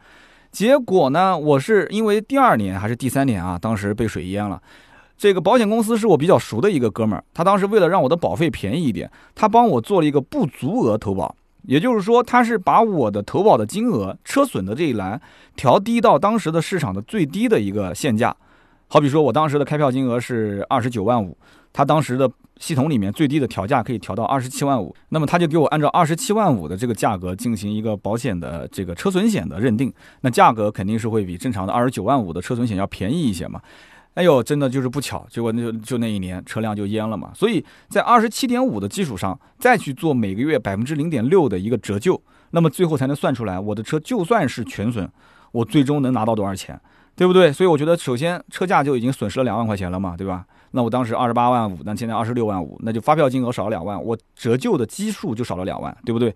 结果呢，我是因为第二年还是第三年啊，当时被水淹了，这个保险公司是我比较熟的一个哥们儿，他当时为了让我的保费便宜一点，他帮我做了一个不足额投保。也就是说，他是把我的投保的金额、车损的这一栏调低到当时的市场的最低的一个限价。好比说，我当时的开票金额是二十九万五，他当时的系统里面最低的调价可以调到二十七万五，那么他就给我按照二十七万五的这个价格进行一个保险的这个车损险的认定，那价格肯定是会比正常的二十九万五的车损险要便宜一些嘛。哎呦，真的就是不巧，结果那就就那一年车辆就淹了嘛。所以在二十七点五的基础上，再去做每个月百分之零点六的一个折旧，那么最后才能算出来我的车就算是全损，我最终能拿到多少钱，对不对？所以我觉得，首先车价就已经损失了两万块钱了嘛，对吧？那我当时二十八万五，那现在二十六万五，那就发票金额少了两万，我折旧的基数就少了两万，对不对？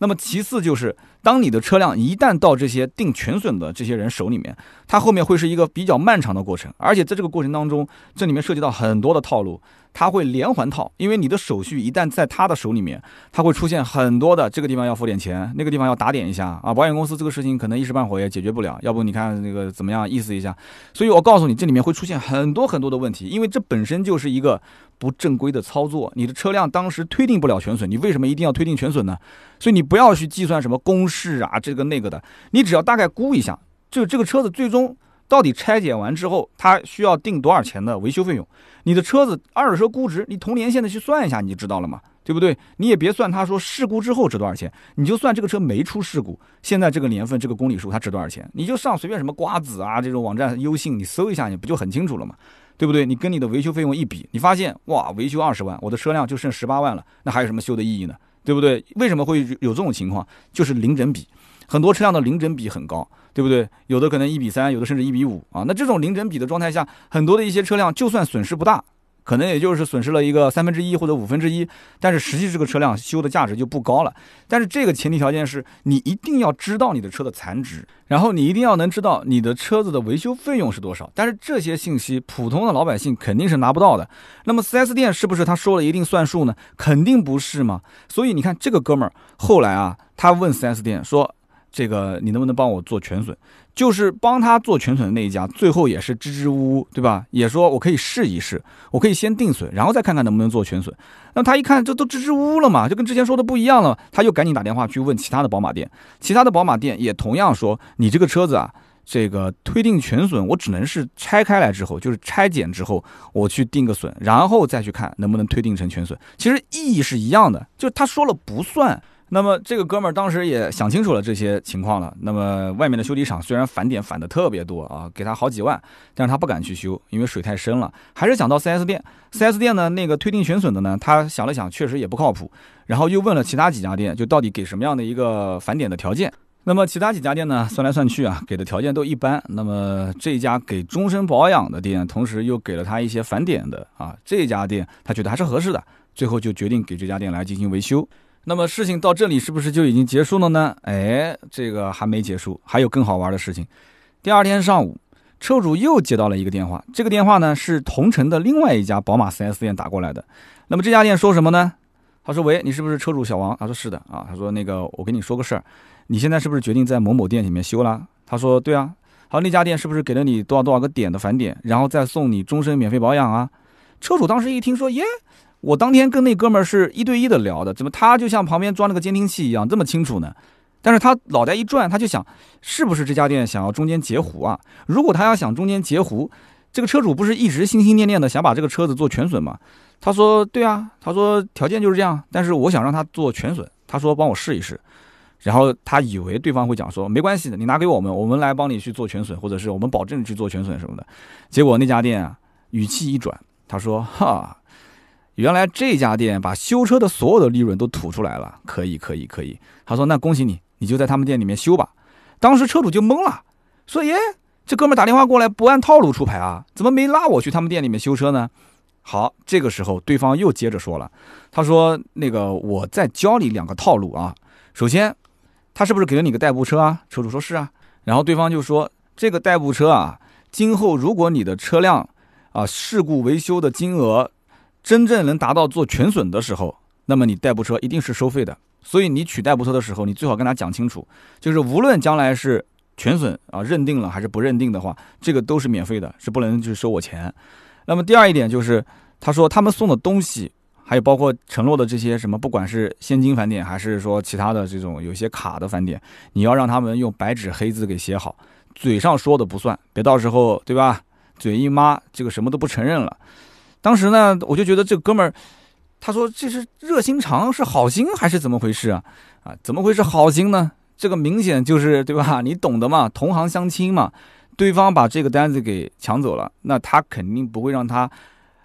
那么其次就是，当你的车辆一旦到这些定全损的这些人手里面，它后面会是一个比较漫长的过程，而且在这个过程当中，这里面涉及到很多的套路，它会连环套，因为你的手续一旦在他的手里面，他会出现很多的这个地方要付点钱，那个地方要打点一下啊，保险公司这个事情可能一时半会也解决不了，要不你看那个怎么样意思一下，所以我告诉你，这里面会出现很多很多的问题，因为这本身就是一个。不正规的操作，你的车辆当时推定不了全损，你为什么一定要推定全损呢？所以你不要去计算什么公式啊，这个那个的，你只要大概估一下，就这个车子最终到底拆解完之后，它需要定多少钱的维修费用？你的车子二手车估值，你同年限的去算一下，你就知道了嘛，对不对？你也别算他说事故之后值多少钱，你就算这个车没出事故，现在这个年份这个公里数它值多少钱，你就上随便什么瓜子啊这种网站优信，你搜一下，你不就很清楚了吗？对不对？你跟你的维修费用一比，你发现哇，维修二十万，我的车辆就剩十八万了，那还有什么修的意义呢？对不对？为什么会有这种情况？就是零整比，很多车辆的零整比很高，对不对？有的可能一比三，有的甚至一比五啊。那这种零整比的状态下，很多的一些车辆就算损失不大，可能也就是损失了一个三分之一或者五分之一，但是实际这个车辆修的价值就不高了。但是这个前提条件是你一定要知道你的车的残值，然后你一定要能知道你的车子的维修费用是多少。但是这些信息普通的老百姓肯定是拿不到的。那么 4S 店是不是他说了一定算数呢？肯定不是嘛。所以你看这个哥们儿后来啊，他问 4S 店说。这个你能不能帮我做全损？就是帮他做全损的那一家，最后也是支支吾吾，对吧？也说我可以试一试，我可以先定损，然后再看看能不能做全损。那他一看这都支支吾吾了嘛，就跟之前说的不一样了，他就赶紧打电话去问其他的宝马店，其他的宝马店也同样说，你这个车子啊，这个推定全损，我只能是拆开来之后，就是拆检之后，我去定个损，然后再去看能不能推定成全损。其实意义是一样的，就是他说了不算。那么这个哥们儿当时也想清楚了这些情况了。那么外面的修理厂虽然返点返的特别多啊，给他好几万，但是他不敢去修，因为水太深了。还是想到 4S 店，4S 店呢那个推定全损的呢，他想了想，确实也不靠谱。然后又问了其他几家店，就到底给什么样的一个返点的条件。那么其他几家店呢，算来算去啊，给的条件都一般。那么这家给终身保养的店，同时又给了他一些返点的啊，这家店他觉得还是合适的，最后就决定给这家店来进行维修。那么事情到这里是不是就已经结束了呢？哎，这个还没结束，还有更好玩的事情。第二天上午，车主又接到了一个电话，这个电话呢是同城的另外一家宝马 4S 店打过来的。那么这家店说什么呢？他说：“喂，你是不是车主小王？”他说：“是的啊。”他说：“那个，我跟你说个事儿，你现在是不是决定在某某店里面修了？”他说：“对啊。”好，那家店是不是给了你多少多少个点的返点，然后再送你终身免费保养啊？车主当时一听说，耶。我当天跟那哥们儿是一对一的聊的，怎么他就像旁边装了个监听器一样这么清楚呢？但是他脑袋一转，他就想，是不是这家店想要中间截胡啊？如果他要想中间截胡，这个车主不是一直心心念念的想把这个车子做全损吗？他说对啊，他说条件就是这样，但是我想让他做全损，他说帮我试一试，然后他以为对方会讲说没关系的，你拿给我们，我们来帮你去做全损，或者是我们保证去做全损什么的。结果那家店啊，语气一转，他说哈。原来这家店把修车的所有的利润都吐出来了，可以，可以，可以。他说：“那恭喜你，你就在他们店里面修吧。”当时车主就懵了，说：“耶，这哥们打电话过来不按套路出牌啊？怎么没拉我去他们店里面修车呢？”好，这个时候对方又接着说了，他说：“那个，我再教你两个套路啊。首先，他是不是给了你个代步车啊？”车主说是啊。然后对方就说：“这个代步车啊，今后如果你的车辆啊事故维修的金额。”真正能达到做全损的时候，那么你代步车一定是收费的。所以你取代步车的时候，你最好跟他讲清楚，就是无论将来是全损啊认定了还是不认定的话，这个都是免费的，是不能去收我钱。那么第二一点就是，他说他们送的东西，还有包括承诺的这些什么，不管是现金返点还是说其他的这种有些卡的返点，你要让他们用白纸黑字给写好，嘴上说的不算，别到时候对吧？嘴一抹，这个什么都不承认了。当时呢，我就觉得这哥们儿，他说这是热心肠，是好心还是怎么回事啊？啊，怎么会是好心呢？这个明显就是对吧？你懂得嘛，同行相亲嘛。对方把这个单子给抢走了，那他肯定不会让他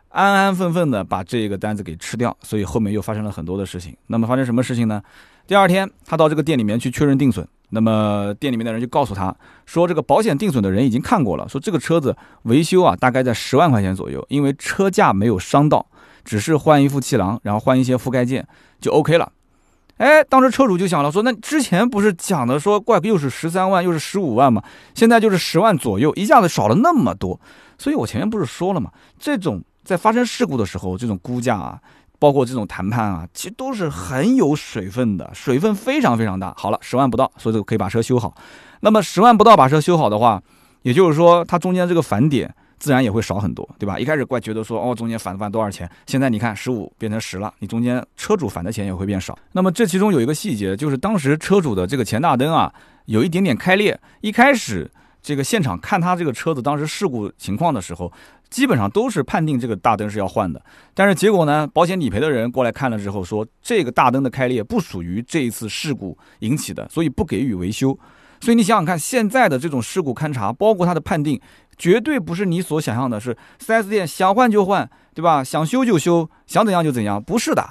安安分分的把这个单子给吃掉。所以后面又发生了很多的事情。那么发生什么事情呢？第二天他到这个店里面去确认定损。那么店里面的人就告诉他说，这个保险定损的人已经看过了，说这个车子维修啊，大概在十万块钱左右，因为车架没有伤到，只是换一副气囊，然后换一些覆盖件就 OK 了。哎，当时车主就想了，说那之前不是讲的说怪又是十三万又是十五万嘛，现在就是十万左右，一下子少了那么多，所以我前面不是说了嘛，这种在发生事故的时候，这种估价啊。包括这种谈判啊，其实都是很有水分的，水分非常非常大。好了，十万不到，所以就可以把车修好。那么十万不到把车修好的话，也就是说它中间这个返点自然也会少很多，对吧？一开始怪觉得说哦，中间返返多少钱？现在你看十五变成十了，你中间车主返的钱也会变少。那么这其中有一个细节，就是当时车主的这个前大灯啊，有一点点开裂。一开始这个现场看他这个车子当时事故情况的时候。基本上都是判定这个大灯是要换的，但是结果呢，保险理赔的人过来看了之后说，这个大灯的开裂不属于这一次事故引起的，所以不给予维修。所以你想想看，现在的这种事故勘查，包括它的判定，绝对不是你所想象的，是 4S 店想换就换，对吧？想修就修，想怎样就怎样，不是的。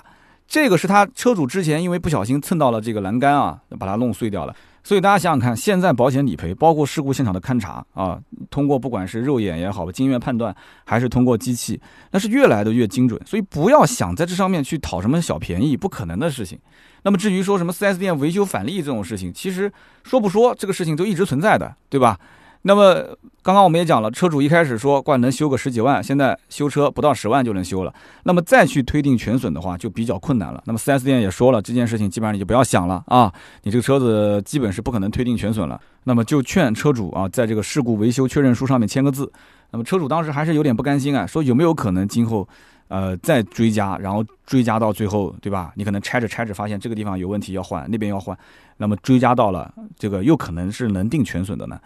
这个是他车主之前因为不小心蹭到了这个栏杆啊，把它弄碎掉了。所以大家想想看，现在保险理赔，包括事故现场的勘查啊，通过不管是肉眼也好，经验判断，还是通过机器，那是越来的越精准。所以不要想在这上面去讨什么小便宜，不可能的事情。那么至于说什么四 S 店维修返利这种事情，其实说不说，这个事情都一直存在的，对吧？那么刚刚我们也讲了，车主一开始说挂能修个十几万，现在修车不到十万就能修了。那么再去推定全损的话，就比较困难了。那么 4S 店也说了，这件事情基本上你就不要想了啊，你这个车子基本是不可能推定全损了。那么就劝车主啊，在这个事故维修确认书上面签个字。那么车主当时还是有点不甘心啊，说有没有可能今后，呃，再追加，然后追加到最后，对吧？你可能拆着拆着发现这个地方有问题要换，那边要换，那么追加到了这个又可能是能定全损的呢？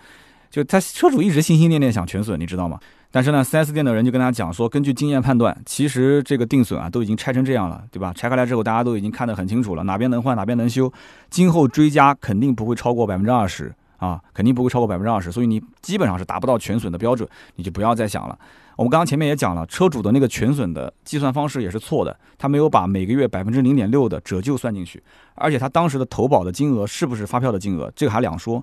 就他车主一直心心念念想全损，你知道吗？但是呢，4S 店的人就跟他讲说，根据经验判断，其实这个定损啊都已经拆成这样了，对吧？拆开来之后，大家都已经看得很清楚了，哪边能换哪边能修，今后追加肯定不会超过百分之二十啊，肯定不会超过百分之二十，所以你基本上是达不到全损的标准，你就不要再想了。我们刚刚前面也讲了，车主的那个全损的计算方式也是错的，他没有把每个月百分之零点六的折旧算进去，而且他当时的投保的金额是不是发票的金额，这个还两说。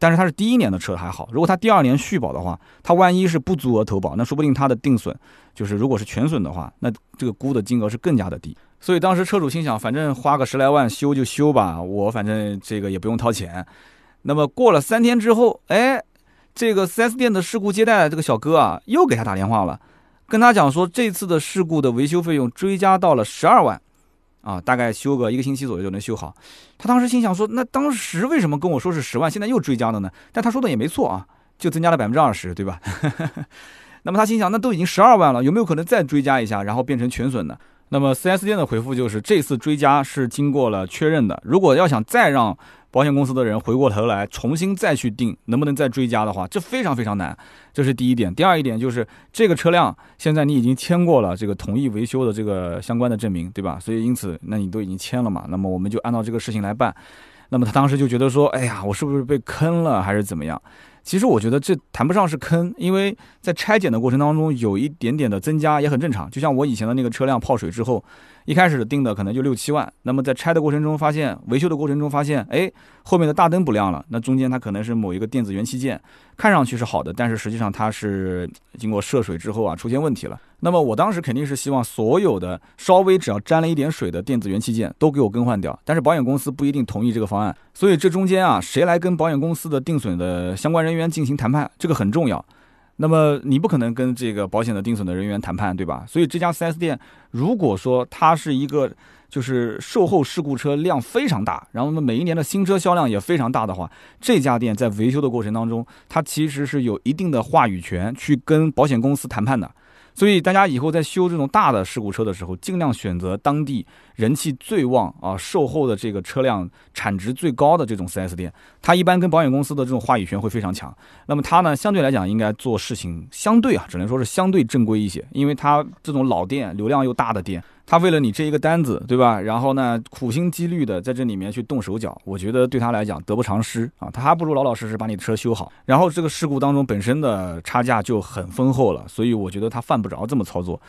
但是他是第一年的车还好，如果他第二年续保的话，他万一是不足额投保，那说不定他的定损就是如果是全损的话，那这个估的金额是更加的低。所以当时车主心想，反正花个十来万修就修吧，我反正这个也不用掏钱。那么过了三天之后，哎，这个 4S 店的事故接待这个小哥啊，又给他打电话了，跟他讲说这次的事故的维修费用追加到了十二万。啊，大概修个一个星期左右就能修好。他当时心想说：“那当时为什么跟我说是十万，现在又追加了呢？”但他说的也没错啊，就增加了百分之二十，对吧？那么他心想，那都已经十二万了，有没有可能再追加一下，然后变成全损呢？那么 4S 店的回复就是，这次追加是经过了确认的。如果要想再让保险公司的人回过头来重新再去定，能不能再追加的话，这非常非常难。这是第一点。第二一点就是这个车辆现在你已经签过了这个同意维修的这个相关的证明，对吧？所以因此，那你都已经签了嘛，那么我们就按照这个事情来办。那么他当时就觉得说，哎呀，我是不是被坑了，还是怎么样？其实我觉得这谈不上是坑，因为在拆检的过程当中有一点点的增加也很正常。就像我以前的那个车辆泡水之后。一开始定的可能就六七万，那么在拆的过程中发现，维修的过程中发现，哎，后面的大灯不亮了，那中间它可能是某一个电子元器件，看上去是好的，但是实际上它是经过涉水之后啊出现问题了。那么我当时肯定是希望所有的稍微只要沾了一点水的电子元器件都给我更换掉，但是保险公司不一定同意这个方案，所以这中间啊谁来跟保险公司的定损的相关人员进行谈判，这个很重要。那么你不可能跟这个保险的定损的人员谈判，对吧？所以这家 4S 店，如果说它是一个就是售后事故车量非常大，然后呢每一年的新车销量也非常大的话，这家店在维修的过程当中，它其实是有一定的话语权去跟保险公司谈判的。所以大家以后在修这种大的事故车的时候，尽量选择当地人气最旺啊、售后的这个车辆产值最高的这种 4S 店。它一般跟保险公司的这种话语权会非常强。那么它呢，相对来讲应该做事情相对啊，只能说是相对正规一些，因为它这种老店、流量又大的店。他为了你这一个单子，对吧？然后呢，苦心积虑的在这里面去动手脚，我觉得对他来讲得不偿失啊。他还不如老老实实把你的车修好。然后这个事故当中本身的差价就很丰厚了，所以我觉得他犯不着这么操作。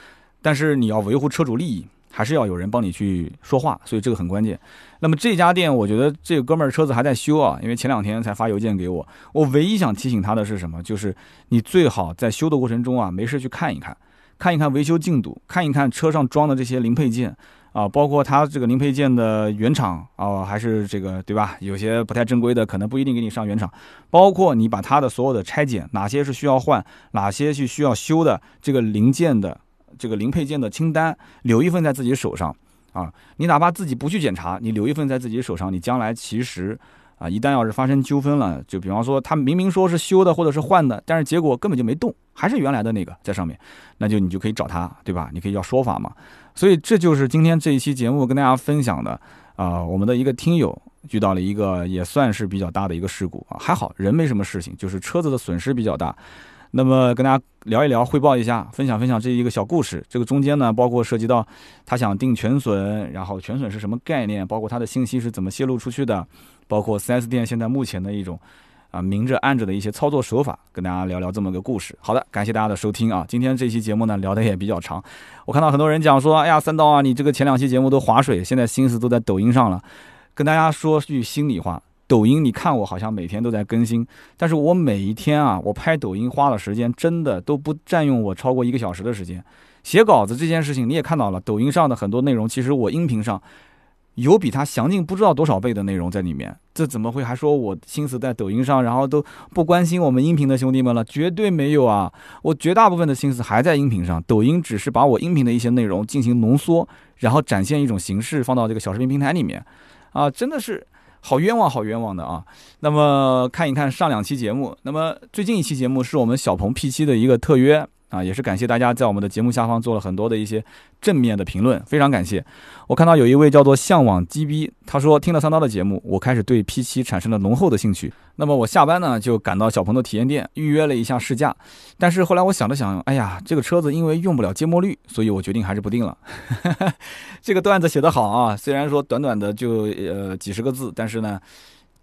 但是你要维护车主利益，还是要有人帮你去说话，所以这个很关键。那么这家店，我觉得这个哥们儿车子还在修啊，因为前两天才发邮件给我。我唯一想提醒他的是什么？就是你最好在修的过程中啊，没事去看一看。看一看维修进度，看一看车上装的这些零配件啊，包括它这个零配件的原厂啊，还是这个对吧？有些不太正规的，可能不一定给你上原厂。包括你把它的所有的拆解，哪些是需要换，哪些是需要修的，这个零件的这个零配件的清单，留一份在自己手上啊。你哪怕自己不去检查，你留一份在自己手上，你将来其实。啊，一旦要是发生纠纷了，就比方说他明明说是修的或者是换的，但是结果根本就没动，还是原来的那个在上面，那就你就可以找他，对吧？你可以要说法嘛。所以这就是今天这一期节目跟大家分享的啊，我们的一个听友遇到了一个也算是比较大的一个事故啊，还好人没什么事情，就是车子的损失比较大。那么跟大家聊一聊，汇报一下，分享分享这一个小故事。这个中间呢，包括涉及到他想定全损，然后全损是什么概念，包括他的信息是怎么泄露出去的。包括四 S 店现在目前的一种啊明着暗着的一些操作手法，跟大家聊聊这么个故事。好的，感谢大家的收听啊！今天这期节目呢聊的也比较长，我看到很多人讲说，哎呀，三刀啊，你这个前两期节目都划水，现在心思都在抖音上了。跟大家说句心里话，抖音，你看我好像每天都在更新，但是我每一天啊，我拍抖音花的时间真的都不占用我超过一个小时的时间。写稿子这件事情你也看到了，抖音上的很多内容，其实我音频上有比它详尽不知道多少倍的内容在里面。这怎么会还说我心思在抖音上，然后都不关心我们音频的兄弟们了？绝对没有啊！我绝大部分的心思还在音频上，抖音只是把我音频的一些内容进行浓缩，然后展现一种形式放到这个小视频平台里面，啊，真的是好冤枉，好冤枉的啊！那么看一看上两期节目，那么最近一期节目是我们小鹏 P7 的一个特约。啊，也是感谢大家在我们的节目下方做了很多的一些正面的评论，非常感谢。我看到有一位叫做向往 GB，他说听了三刀的节目，我开始对 P7 产生了浓厚的兴趣。那么我下班呢就赶到小鹏的体验店预约了一下试驾，但是后来我想了想，哎呀，这个车子因为用不了芥末绿，所以我决定还是不定了。这个段子写得好啊，虽然说短短的就呃几十个字，但是呢。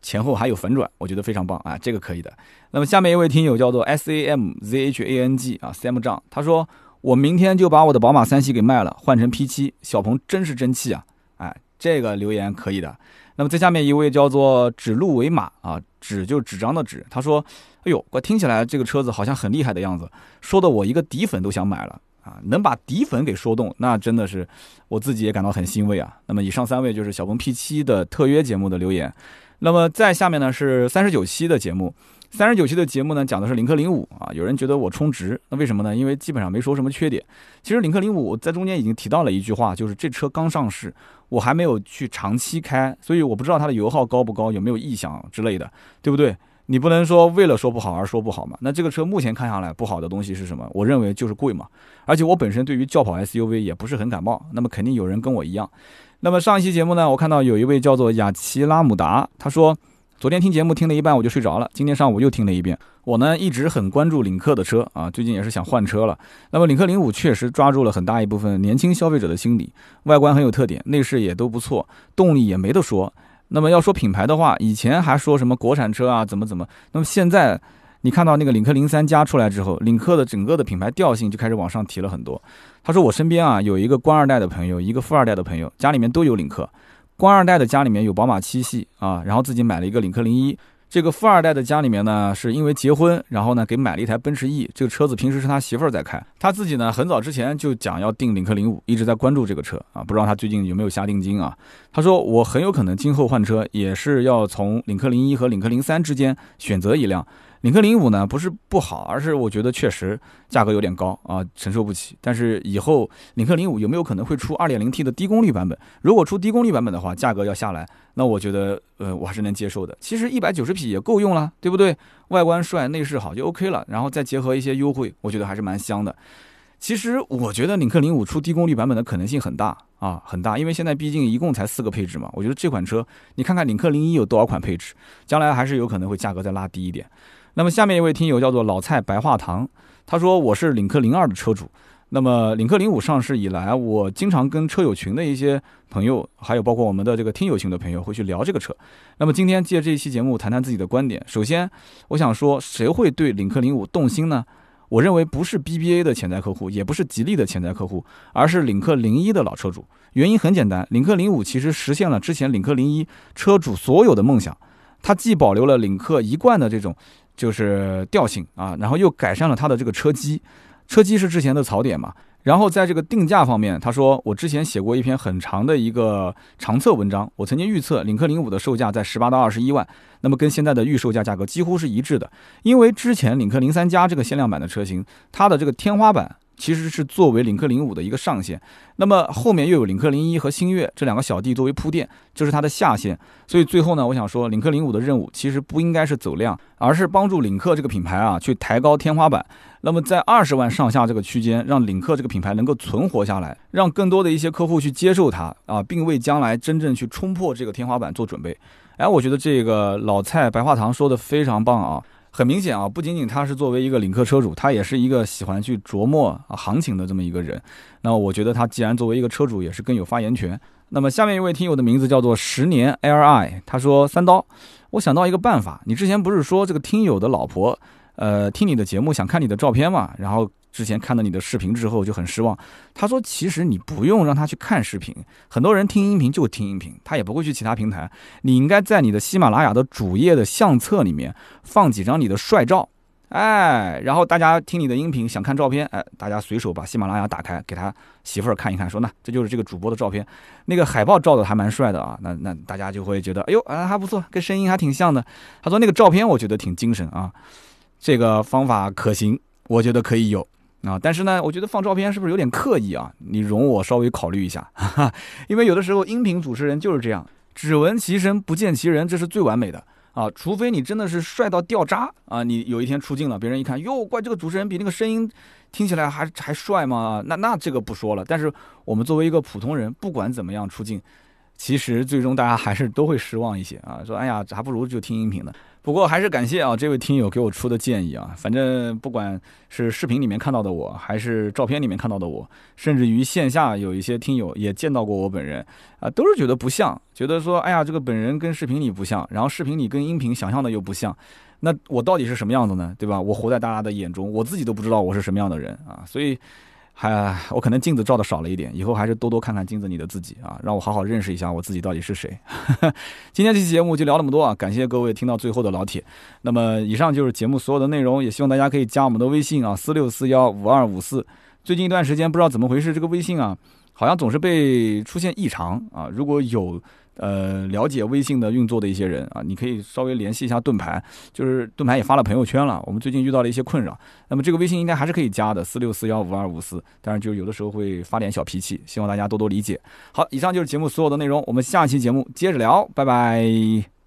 前后还有反转，我觉得非常棒啊，这个可以的。那么下面一位听友叫做 S A M Z H A N G 啊，Sam 张，他说我明天就把我的宝马三系给卖了，换成 P7。小鹏真是争气啊！哎，这个留言可以的。那么在下面一位叫做指鹿为马啊，纸就纸张的纸，他说，哎呦，我听起来这个车子好像很厉害的样子，说的我一个底粉都想买了啊，能把底粉给说动，那真的是我自己也感到很欣慰啊。那么以上三位就是小鹏 P7 的特约节目的留言。那么在下面呢是三十九期的节目，三十九期的节目呢讲的是领克零五啊，有人觉得我充值，那为什么呢？因为基本上没说什么缺点。其实领克零五在中间已经提到了一句话，就是这车刚上市，我还没有去长期开，所以我不知道它的油耗高不高，有没有异响之类的，对不对？你不能说为了说不好而说不好嘛。那这个车目前看下来不好的东西是什么？我认为就是贵嘛，而且我本身对于轿跑 SUV 也不是很感冒，那么肯定有人跟我一样。那么上一期节目呢，我看到有一位叫做雅琪拉姆达，他说昨天听节目听了一半我就睡着了，今天上午又听了一遍。我呢一直很关注领克的车啊，最近也是想换车了。那么领克零五确实抓住了很大一部分年轻消费者的心理，外观很有特点，内饰也都不错，动力也没得说。那么要说品牌的话，以前还说什么国产车啊怎么怎么，那么现在。你看到那个领克零三加出来之后，领克的整个的品牌调性就开始往上提了很多。他说我身边啊有一个官二代的朋友，一个富二代的朋友，家里面都有领克。官二代的家里面有宝马七系啊，然后自己买了一个领克零一。这个富二代的家里面呢，是因为结婚，然后呢给买了一台奔驰 E。这个车子平时是他媳妇儿在开，他自己呢很早之前就讲要订领克零五，一直在关注这个车啊，不知道他最近有没有下定金啊？他说我很有可能今后换车也是要从领克零一和领克零三之间选择一辆。领克零五呢不是不好，而是我觉得确实价格有点高啊，承受不起。但是以后领克零五有没有可能会出 2.0T 的低功率版本？如果出低功率版本的话，价格要下来，那我觉得呃我还是能接受的。其实一百九十匹也够用了，对不对？外观帅，内饰好就 OK 了，然后再结合一些优惠，我觉得还是蛮香的。其实我觉得领克零五出低功率版本的可能性很大啊，很大，因为现在毕竟一共才四个配置嘛。我觉得这款车，你看看领克零一有多少款配置，将来还是有可能会价格再拉低一点。那么下面一位听友叫做老蔡白话堂，他说我是领克零二的车主。那么领克零五上市以来，我经常跟车友群的一些朋友，还有包括我们的这个听友群的朋友会去聊这个车。那么今天借这一期节目谈谈自己的观点。首先，我想说，谁会对领克零五动心呢？我认为不是 BBA 的潜在客户，也不是吉利的潜在客户，而是领克零一的老车主。原因很简单，领克零五其实实现了之前领克零一车主所有的梦想，它既保留了领克一贯的这种。就是调性啊，然后又改善了它的这个车机，车机是之前的槽点嘛。然后在这个定价方面，他说我之前写过一篇很长的一个长测文章，我曾经预测领克零五的售价在十八到二十一万，那么跟现在的预售价价格几乎是一致的。因为之前领克零三加这个限量版的车型，它的这个天花板。其实是作为领克零五的一个上限，那么后面又有领克零一和星越这两个小弟作为铺垫，这是它的下限。所以最后呢，我想说，领克零五的任务其实不应该是走量，而是帮助领克这个品牌啊去抬高天花板。那么在二十万上下这个区间，让领克这个品牌能够存活下来，让更多的一些客户去接受它啊，并为将来真正去冲破这个天花板做准备。哎，我觉得这个老蔡白话堂说的非常棒啊。很明显啊，不仅仅他是作为一个领克车主，他也是一个喜欢去琢磨行情的这么一个人。那我觉得他既然作为一个车主，也是更有发言权。那么下面一位听友的名字叫做十年 L I，他说三刀，我想到一个办法，你之前不是说这个听友的老婆，呃，听你的节目想看你的照片嘛，然后之前看到你的视频之后就很失望。他说，其实你不用让他去看视频，很多人听音频就听音频，他也不会去其他平台。你应该在你的喜马拉雅的主页的相册里面放几张你的帅照。哎，然后大家听你的音频，想看照片，哎，大家随手把喜马拉雅打开，给他媳妇儿看一看，说那这就是这个主播的照片，那个海报照的还蛮帅的啊，那那大家就会觉得，哎呦啊还不错，跟声音还挺像的。他说那个照片我觉得挺精神啊，这个方法可行，我觉得可以有啊，但是呢，我觉得放照片是不是有点刻意啊？你容我稍微考虑一下，哈哈，因为有的时候音频主持人就是这样，只闻其声不见其人，这是最完美的。啊，除非你真的是帅到掉渣啊！你有一天出镜了，别人一看，哟，怪这个主持人比那个声音听起来还还帅吗？那那这个不说了。但是我们作为一个普通人，不管怎么样出镜。其实最终大家还是都会失望一些啊，说哎呀，还不如就听音频呢。不过还是感谢啊这位听友给我出的建议啊，反正不管是视频里面看到的我，还是照片里面看到的我，甚至于线下有一些听友也见到过我本人啊，都是觉得不像，觉得说哎呀这个本人跟视频里不像，然后视频里跟音频想象的又不像，那我到底是什么样子呢？对吧？我活在大家的眼中，我自己都不知道我是什么样的人啊，所以。还我可能镜子照的少了一点，以后还是多多看看镜子里的自己啊，让我好好认识一下我自己到底是谁。今天这期节目就聊那么多啊，感谢各位听到最后的老铁。那么以上就是节目所有的内容，也希望大家可以加我们的微信啊，四六四幺五二五四。最近一段时间不知道怎么回事，这个微信啊，好像总是被出现异常啊。如果有。呃，了解微信的运作的一些人啊，你可以稍微联系一下盾牌，就是盾牌也发了朋友圈了。我们最近遇到了一些困扰，那么这个微信应该还是可以加的，四六四幺五二五四，但是就有的时候会发点小脾气，希望大家多多理解。好，以上就是节目所有的内容，我们下期节目接着聊，拜拜。